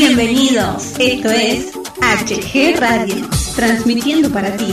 Bienvenidos, esto es HG Radio, transmitiendo para ti.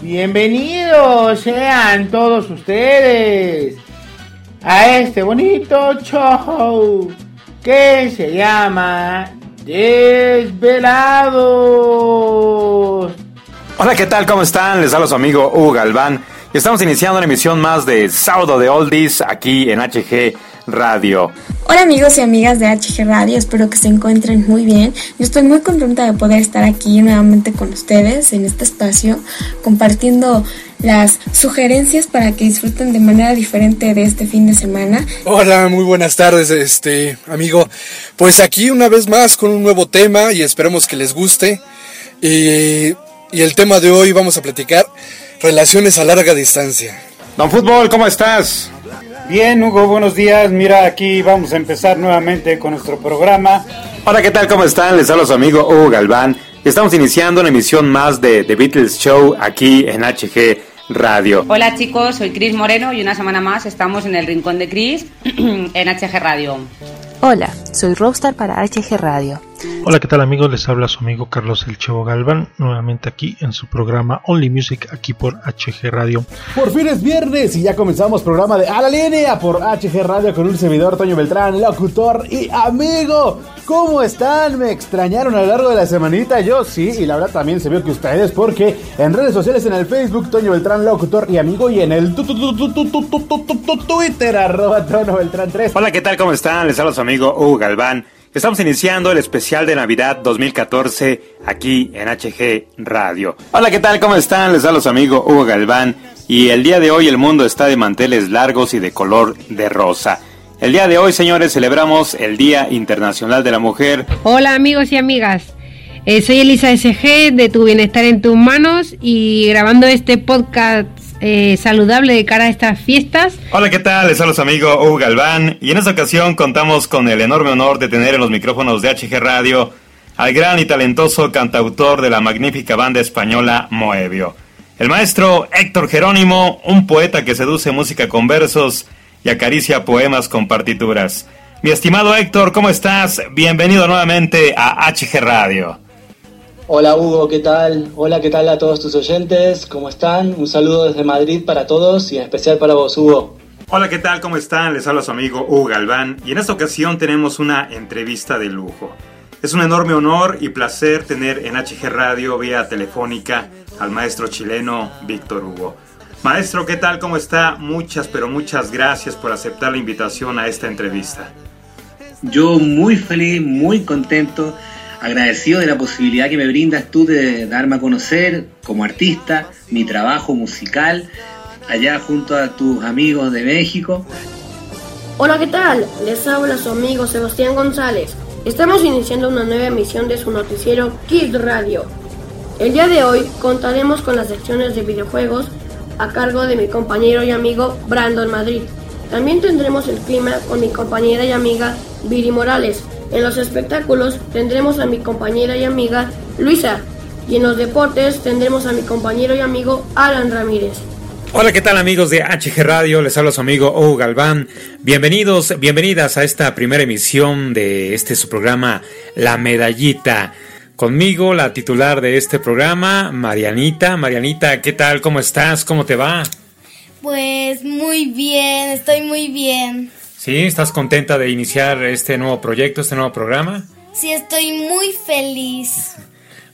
Bienvenidos sean todos ustedes a este bonito show que se llama Desvelados. Hola, ¿qué tal? ¿Cómo están? Les habla su amigo Hugo Galván y estamos iniciando una emisión más de Sábado de Oldies aquí en HG Radio. Hola amigos y amigas de HG Radio, espero que se encuentren muy bien. Yo estoy muy contenta de poder estar aquí nuevamente con ustedes en este espacio, compartiendo las sugerencias para que disfruten de manera diferente de este fin de semana. Hola, muy buenas tardes, este amigo. Pues aquí una vez más con un nuevo tema y esperemos que les guste. Y, y el tema de hoy vamos a platicar relaciones a larga distancia. Don Fútbol, ¿cómo estás? Bien, Hugo, buenos días. Mira, aquí vamos a empezar nuevamente con nuestro programa. Hola, ¿qué tal? ¿Cómo están? Les habla su amigo Hugo Galván. Estamos iniciando una emisión más de The Beatles Show aquí en HG Radio. Hola chicos, soy Cris Moreno y una semana más estamos en el Rincón de Cris en HG Radio. Hola, soy Rockstar para HG Radio. Hola, ¿qué tal amigos? Les habla su amigo Carlos El Chevo Galván, nuevamente aquí en su programa Only Music, aquí por HG Radio. Por fin es viernes y ya comenzamos programa de A la Línea por HG Radio con un servidor Toño Beltrán, locutor y amigo. ¿Cómo están? ¿Me extrañaron a lo largo de la semanita? Yo sí, y la verdad también se vio que ustedes, porque en redes sociales, en el Facebook, Toño Beltrán, locutor y amigo, y en el Twitter, arroba Toño Beltrán 3. Hola, ¿qué tal? ¿Cómo están? Les habla su amigo Hugo Galván. Estamos iniciando el especial de Navidad 2014 aquí en HG Radio. Hola, ¿qué tal? ¿Cómo están? Les habla su amigo Hugo Galván. Y el día de hoy el mundo está de manteles largos y de color de rosa. El día de hoy, señores, celebramos el Día Internacional de la Mujer. Hola, amigos y amigas. Eh, soy Elisa SG de Tu Bienestar en tus manos y grabando este podcast eh, saludable de cara a estas fiestas. Hola, ¿qué tal? Les su amigo Hugo Galván y en esta ocasión contamos con el enorme honor de tener en los micrófonos de HG Radio al gran y talentoso cantautor de la magnífica banda española Moebio. El maestro Héctor Jerónimo, un poeta que seduce música con versos y acaricia poemas con partituras. Mi estimado Héctor, ¿cómo estás? Bienvenido nuevamente a HG Radio. Hola Hugo, ¿qué tal? Hola, ¿qué tal a todos tus oyentes? ¿Cómo están? Un saludo desde Madrid para todos y en especial para vos, Hugo. Hola, ¿qué tal? ¿Cómo están? Les habla su amigo Hugo Galván y en esta ocasión tenemos una entrevista de lujo. Es un enorme honor y placer tener en HG Radio vía telefónica al maestro chileno Víctor Hugo. Maestro, ¿qué tal? ¿Cómo está? Muchas, pero muchas gracias por aceptar la invitación a esta entrevista. Yo muy feliz, muy contento, agradecido de la posibilidad que me brindas tú de darme a conocer como artista mi trabajo musical allá junto a tus amigos de México. Hola, ¿qué tal? Les habla su amigo Sebastián González. Estamos iniciando una nueva emisión de su noticiero Kids Radio. El día de hoy contaremos con las secciones de videojuegos a cargo de mi compañero y amigo Brandon Madrid. También tendremos el clima con mi compañera y amiga Viri Morales. En los espectáculos tendremos a mi compañera y amiga Luisa. Y en los deportes tendremos a mi compañero y amigo Alan Ramírez. Hola, ¿qué tal amigos de HG Radio? Les habla su amigo Hugo Galván. Bienvenidos, bienvenidas a esta primera emisión de este su programa La Medallita. Conmigo, la titular de este programa, Marianita. Marianita, ¿qué tal? ¿Cómo estás? ¿Cómo te va? Pues muy bien, estoy muy bien. ¿Sí? ¿Estás contenta de iniciar este nuevo proyecto, este nuevo programa? Sí, estoy muy feliz.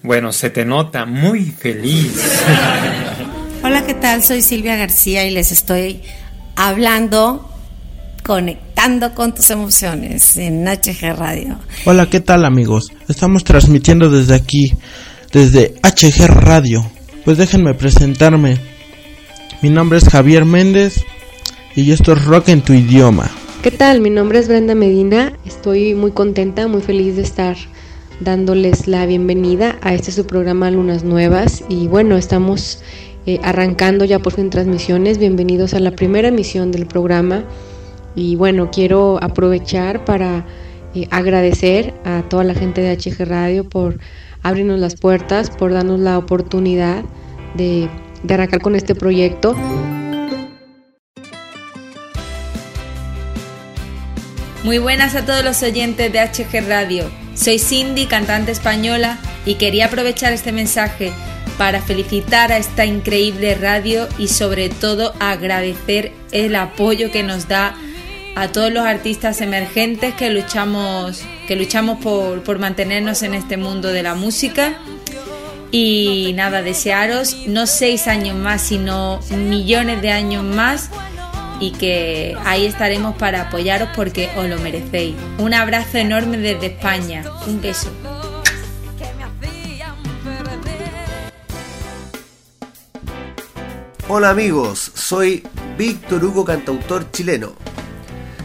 Bueno, se te nota muy feliz. Hola, ¿qué tal? Soy Silvia García y les estoy hablando, conectando con tus emociones en HG Radio. Hola, ¿qué tal amigos? Estamos transmitiendo desde aquí, desde HG Radio. Pues déjenme presentarme. Mi nombre es Javier Méndez y esto es Rock en tu idioma. ¿Qué tal? Mi nombre es Brenda Medina. Estoy muy contenta, muy feliz de estar dándoles la bienvenida a este su programa Lunas Nuevas. Y bueno, estamos eh, arrancando ya por fin transmisiones. Bienvenidos a la primera emisión del programa. Y bueno, quiero aprovechar para eh, agradecer a toda la gente de HG Radio por abrirnos las puertas, por darnos la oportunidad de, de arrancar con este proyecto. Muy buenas a todos los oyentes de HG Radio. Soy Cindy, cantante española, y quería aprovechar este mensaje para felicitar a esta increíble radio y sobre todo agradecer el apoyo que nos da a todos los artistas emergentes que luchamos, que luchamos por, por mantenernos en este mundo de la música. Y nada, desearos no seis años más, sino millones de años más y que ahí estaremos para apoyaros porque os lo merecéis. Un abrazo enorme desde España. Un beso. Hola amigos, soy Víctor Hugo, cantautor chileno.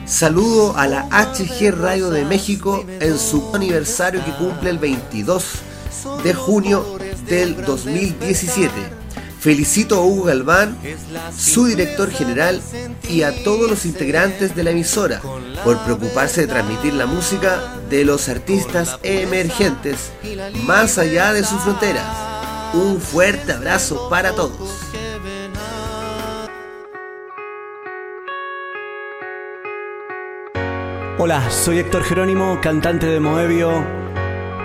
Saludo a la HG Radio de México en su aniversario que cumple el 22 de junio del 2017. Felicito a Hugo Galván, su director general y a todos los integrantes de la emisora por preocuparse de transmitir la música de los artistas emergentes más allá de sus fronteras. Un fuerte abrazo para todos. Hola, soy Héctor Jerónimo, cantante de Moebio.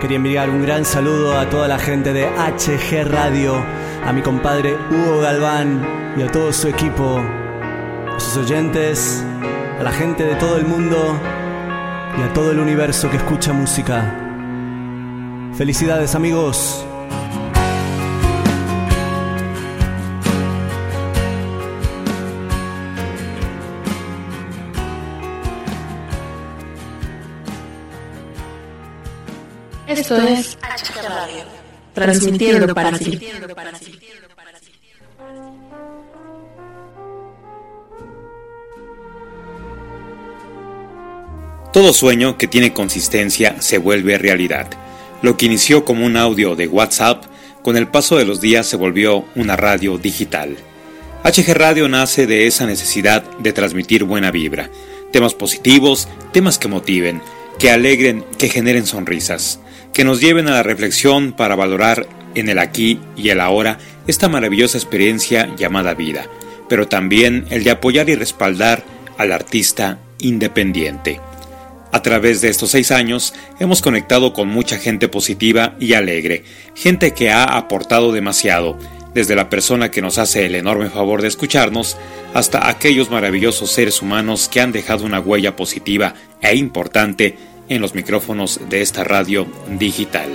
Quería enviar un gran saludo a toda la gente de HG Radio, a mi compadre Hugo Galván y a todo su equipo, a sus oyentes, a la gente de todo el mundo y a todo el universo que escucha música. Felicidades amigos. Esto es HG Radio, transmitiendo para ti. Todo sueño que tiene consistencia se vuelve realidad. Lo que inició como un audio de WhatsApp, con el paso de los días se volvió una radio digital. HG Radio nace de esa necesidad de transmitir buena vibra, temas positivos, temas que motiven, que alegren, que generen sonrisas, que nos lleven a la reflexión para valorar en el aquí y el ahora esta maravillosa experiencia llamada vida, pero también el de apoyar y respaldar al artista independiente. A través de estos seis años hemos conectado con mucha gente positiva y alegre, gente que ha aportado demasiado, desde la persona que nos hace el enorme favor de escucharnos hasta aquellos maravillosos seres humanos que han dejado una huella positiva e importante en los micrófonos de esta radio digital.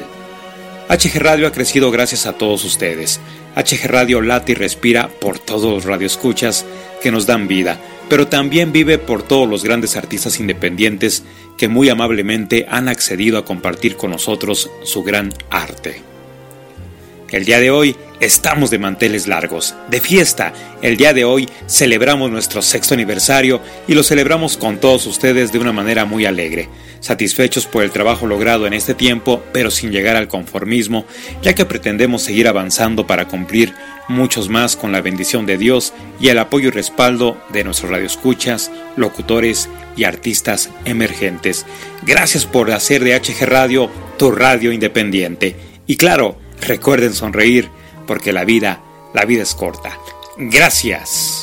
HG Radio ha crecido gracias a todos ustedes. HG Radio late y respira por todos los radioescuchas que nos dan vida, pero también vive por todos los grandes artistas independientes que muy amablemente han accedido a compartir con nosotros su gran arte. El día de hoy estamos de manteles largos, de fiesta. El día de hoy celebramos nuestro sexto aniversario y lo celebramos con todos ustedes de una manera muy alegre, satisfechos por el trabajo logrado en este tiempo, pero sin llegar al conformismo, ya que pretendemos seguir avanzando para cumplir muchos más con la bendición de Dios y el apoyo y respaldo de nuestros radioescuchas, locutores y artistas emergentes. Gracias por hacer de HG Radio tu radio independiente. Y claro, Recuerden sonreír, porque la vida, la vida es corta. gracias.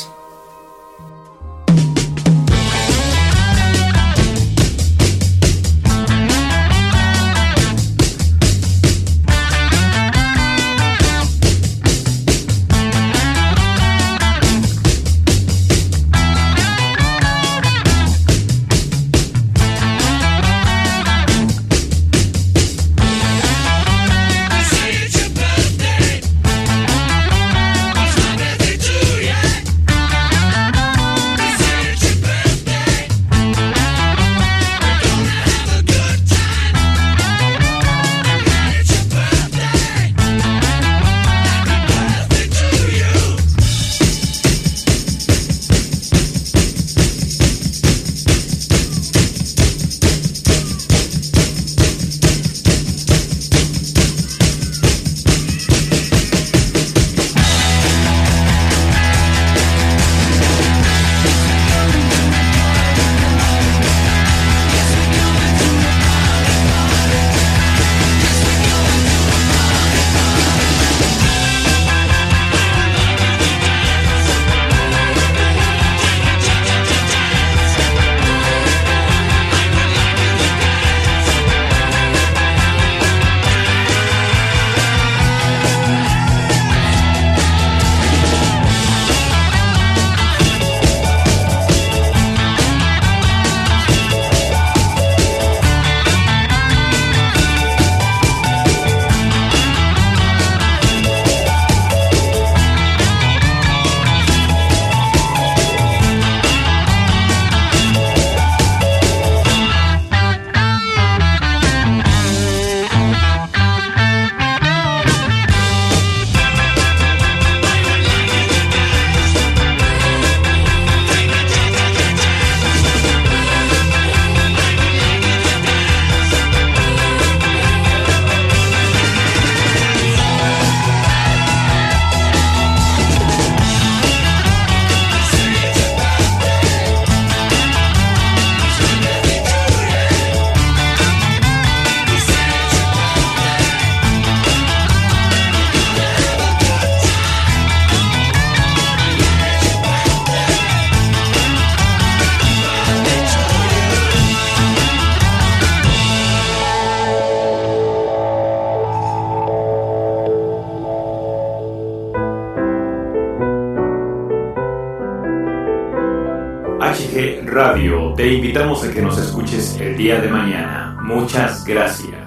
Radio, te invitamos a que nos escuches el día de mañana. Muchas gracias.